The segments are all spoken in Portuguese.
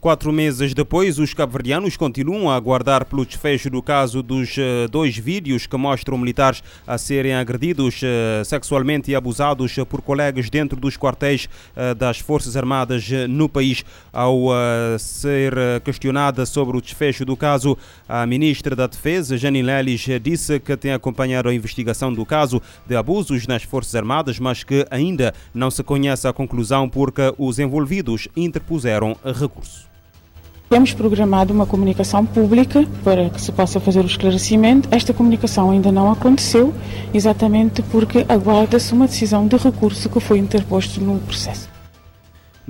Quatro meses depois, os cabo-verdianos continuam a aguardar pelo desfecho do caso dos uh, dois vídeos que mostram militares a serem agredidos uh, sexualmente e abusados por colegas dentro dos quartéis das Forças Armadas no país. Ao ser questionada sobre o desfecho do caso, a ministra da Defesa, Janine Lelis, disse que tem acompanhado a investigação do caso de abusos nas Forças Armadas, mas que ainda não se conhece a conclusão porque os envolvidos interpuseram recurso. Temos programado uma comunicação pública para que se possa fazer o esclarecimento. Esta comunicação ainda não aconteceu, exatamente porque aguarda-se uma decisão de recurso que foi interposto no processo.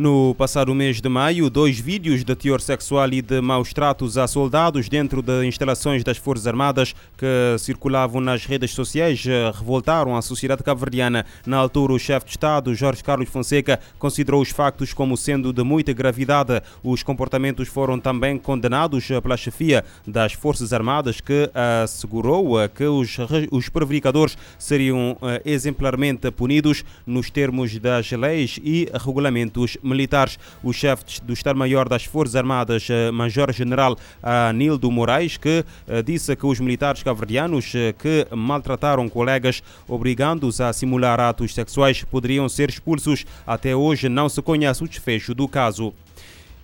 No passado mês de maio, dois vídeos de teor sexual e de maus tratos a soldados dentro de instalações das Forças Armadas que circulavam nas redes sociais eh, revoltaram a sociedade cabo-verdiana. Na altura, o chefe de Estado, Jorge Carlos Fonseca, considerou os factos como sendo de muita gravidade. Os comportamentos foram também condenados eh, pela chefia das Forças Armadas, que assegurou eh, que os, os prevaricadores seriam exemplarmente punidos nos termos das leis e regulamentos militares. O chefe do Estado-Maior das Forças Armadas, eh, Major-General Anildo Moraes, que eh, disse que os militares caverdianos eh, que maltrataram colegas, obrigando-os a simular atos sexuais, poderiam ser expulsos. Até hoje não se conhece o desfecho do caso.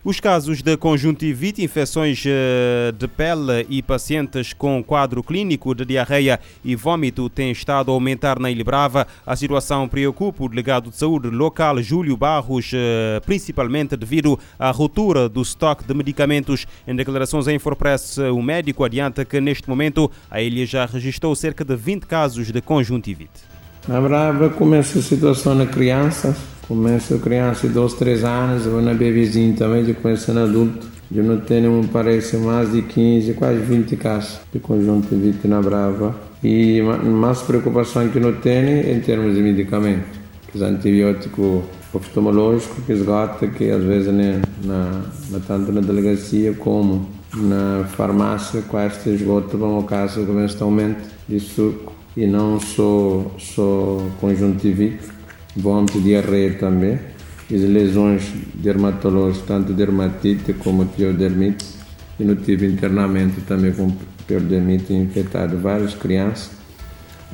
Os casos de conjuntivite, infecções eh, de pele e pacientes com quadro clínico de diarreia e vômito têm estado a aumentar na Ilha Brava. A situação preocupa o delegado de saúde local, Júlio Barros, eh, principalmente devido à ruptura do estoque de medicamentos. Em declarações à Infopress, o médico adianta que neste momento a ilha já registrou cerca de 20 casos de conjuntivite. Na Brava começa a situação na criança Começa criança de 12, 3 anos, vou na bebezinho também, de começando adulto. Eu não tenho, parece, mais de 15, quase 20 casos de conjuntivite na Brava. E mais preocupação que não tenho em termos de medicamento. Os antibióticos oftalmológicos que esgota, que às vezes né, na, na, tanto na delegacia como na farmácia, quase esgotam o caso de um aumento de suco e não só, só conjuntivite vômito, diarreia também, as lesões dermatológicas, tanto dermatite como piodermite, e não tive internamento também com piodermite infectado várias crianças.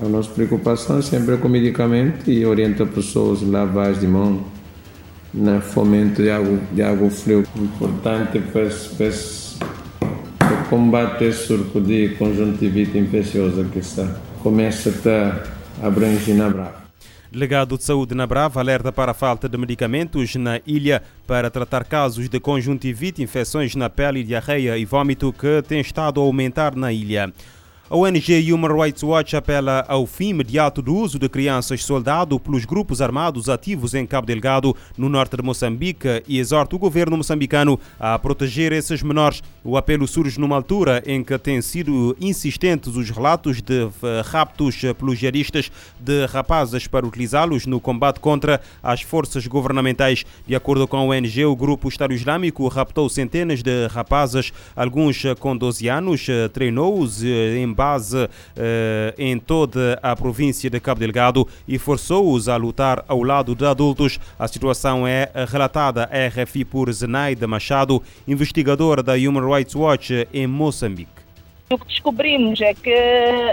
A nossa preocupação é sempre com medicamento e orienta pessoas a lavagem de mão, né, fomento de água, de água fria, importante para, para, combater esse surto de conjuntivite infecciosa que está, começa a abranger na brava. Delegado de Saúde na Brava alerta para a falta de medicamentos na ilha para tratar casos de conjuntivite, infecções na pele, diarreia e vômito que têm estado a aumentar na ilha. A ONG Human Rights Watch apela ao fim imediato do uso de crianças soldado pelos grupos armados ativos em Cabo Delgado, no norte de Moçambique, e exorta o governo moçambicano a proteger esses menores. O apelo surge numa altura em que têm sido insistentes os relatos de eh, raptos pelos jihadistas de rapazes para utilizá-los no combate contra as forças governamentais. De acordo com a ONG, o grupo Estado Islâmico raptou centenas de rapazes, alguns com 12 anos, eh, treinou-os eh, em base eh, em toda a província de Cabo Delgado e forçou-os a lutar ao lado de adultos. A situação é relatada à RFI por Zenaida Machado, investigadora da Human Rights Watch em Moçambique. O que descobrimos é que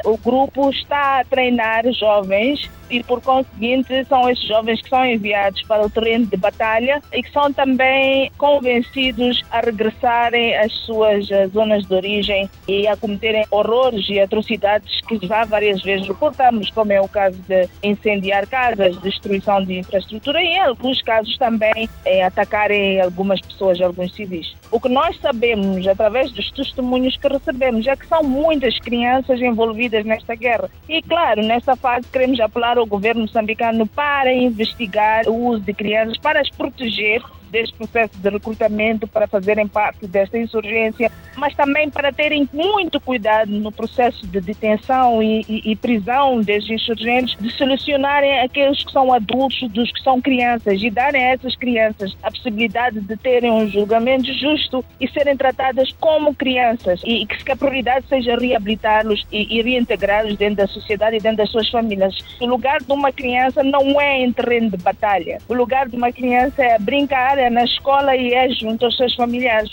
o grupo está a treinar jovens e, por conseguinte, são esses jovens que são enviados para o terreno de batalha e que são também convencidos a regressarem às suas eh, zonas de origem e a cometerem horrores e atrocidades que já várias vezes reportamos, como é o caso de incendiar casas, destruição de infraestrutura e, em alguns casos, também é, atacarem algumas pessoas, alguns civis. O que nós sabemos, através dos testemunhos que recebemos, é que são muitas crianças envolvidas nesta guerra. E, claro, nesta fase queremos apelar ao governo moçambicano para investigar o uso de crianças, para as proteger deste processo de recrutamento para fazerem parte desta insurgência, mas também para terem muito cuidado no processo de detenção e, e, e prisão destes insurgentes, de selecionarem aqueles que são adultos dos que são crianças e darem a essas crianças a possibilidade de terem um julgamento justo e serem tratadas como crianças e, e que a prioridade seja reabilitá-los e, e reintegrá-los dentro da sociedade e dentro das suas famílias. O lugar de uma criança não é em terreno de batalha. O lugar de uma criança é brincar trabalha na escola e é junto aos seus familiares.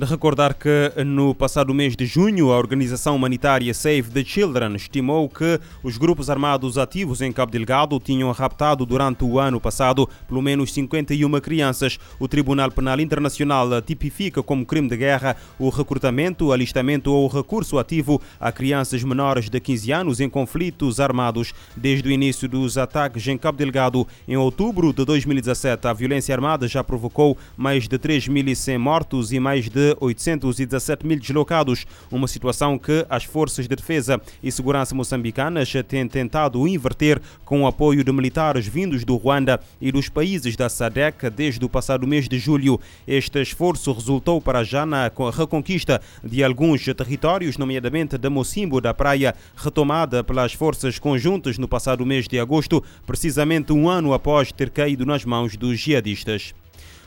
De recordar que no passado mês de junho, a organização humanitária Save the Children estimou que os grupos armados ativos em Cabo Delgado tinham raptado durante o ano passado pelo menos 51 crianças. O Tribunal Penal Internacional tipifica como crime de guerra o recrutamento, alistamento ou recurso ativo a crianças menores de 15 anos em conflitos armados. Desde o início dos ataques em Cabo Delgado, em outubro de 2017, a violência armada já provocou mais de 3.100 mortos e mais de de 817 mil deslocados, uma situação que as forças de defesa e segurança moçambicanas têm tentado inverter com o apoio de militares vindos do Ruanda e dos países da SADC desde o passado mês de julho. Este esforço resultou para já na reconquista de alguns territórios, nomeadamente da Mocimbo da Praia, retomada pelas forças conjuntas no passado mês de agosto, precisamente um ano após ter caído nas mãos dos jihadistas.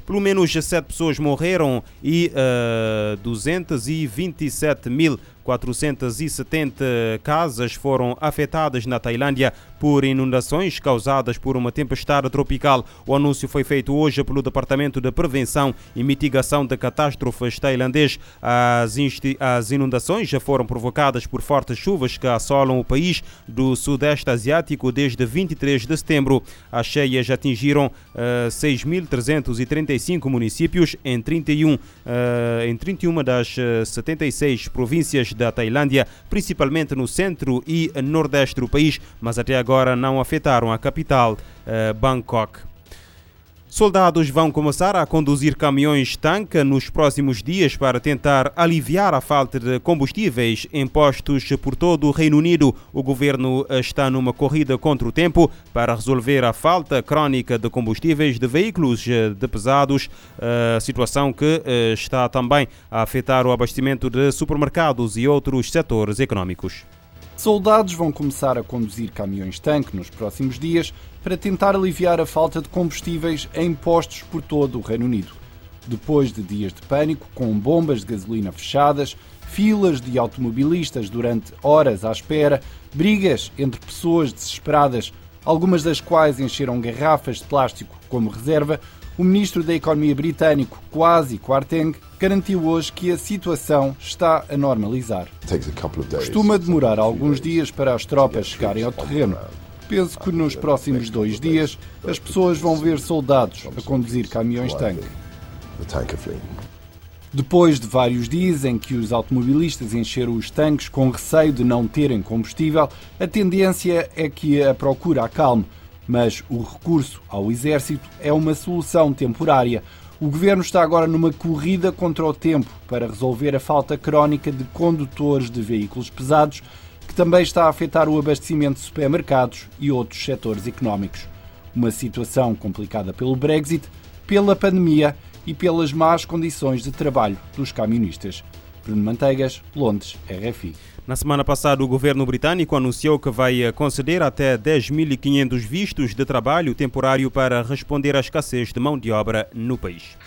Pelo menos sete pessoas morreram e uh, 227 mil 470 casas foram afetadas na Tailândia por inundações causadas por uma tempestade tropical. O anúncio foi feito hoje pelo Departamento de Prevenção e Mitigação de Catástrofes tailandês. As, as inundações já foram provocadas por fortes chuvas que assolam o país do Sudeste Asiático desde 23 de setembro. As cheias atingiram uh, eh, 6.335 municípios em 31, uh, eh, em 31 das 76 eh, da Tailândia, principalmente no centro e nordeste do país, mas até agora não afetaram a capital, eh, Bangkok. Soldados vão começar a conduzir caminhões-tanque nos próximos dias para tentar aliviar a falta de combustíveis em postos por todo o Reino Unido. O governo está numa corrida contra o tempo para resolver a falta crónica de combustíveis de veículos eh, de pesados, eh, situação que eh, está também a afetar o abastecimento de supermercados e outros setores econômicos. Soldados vão começar a conduzir caminhões-tanque nos próximos dias para tentar aliviar a falta de combustíveis em postos por todo o Reino Unido. Depois de dias de pânico, com bombas de gasolina fechadas, filas de automobilistas durante horas à espera, brigas entre pessoas desesperadas, algumas das quais encheram garrafas de plástico como reserva, o ministro da Economia britânico, Kwasi Kwarteng, garantiu hoje que a situação está a normalizar. Costuma demorar alguns dias para as tropas chegarem ao terreno. Penso que nos próximos dois dias as pessoas vão ver soldados a conduzir caminhões-tanque. Depois de vários dias em que os automobilistas encheram os tanques com receio de não terem combustível, a tendência é que a procura acalme mas o recurso ao exército é uma solução temporária. O governo está agora numa corrida contra o tempo para resolver a falta crónica de condutores de veículos pesados, que também está a afetar o abastecimento de supermercados e outros setores económicos. Uma situação complicada pelo Brexit, pela pandemia e pelas más condições de trabalho dos camionistas. Bruno Manteigas, Londres, RFI. Na semana passada, o governo britânico anunciou que vai conceder até 10.500 vistos de trabalho temporário para responder à escassez de mão de obra no país.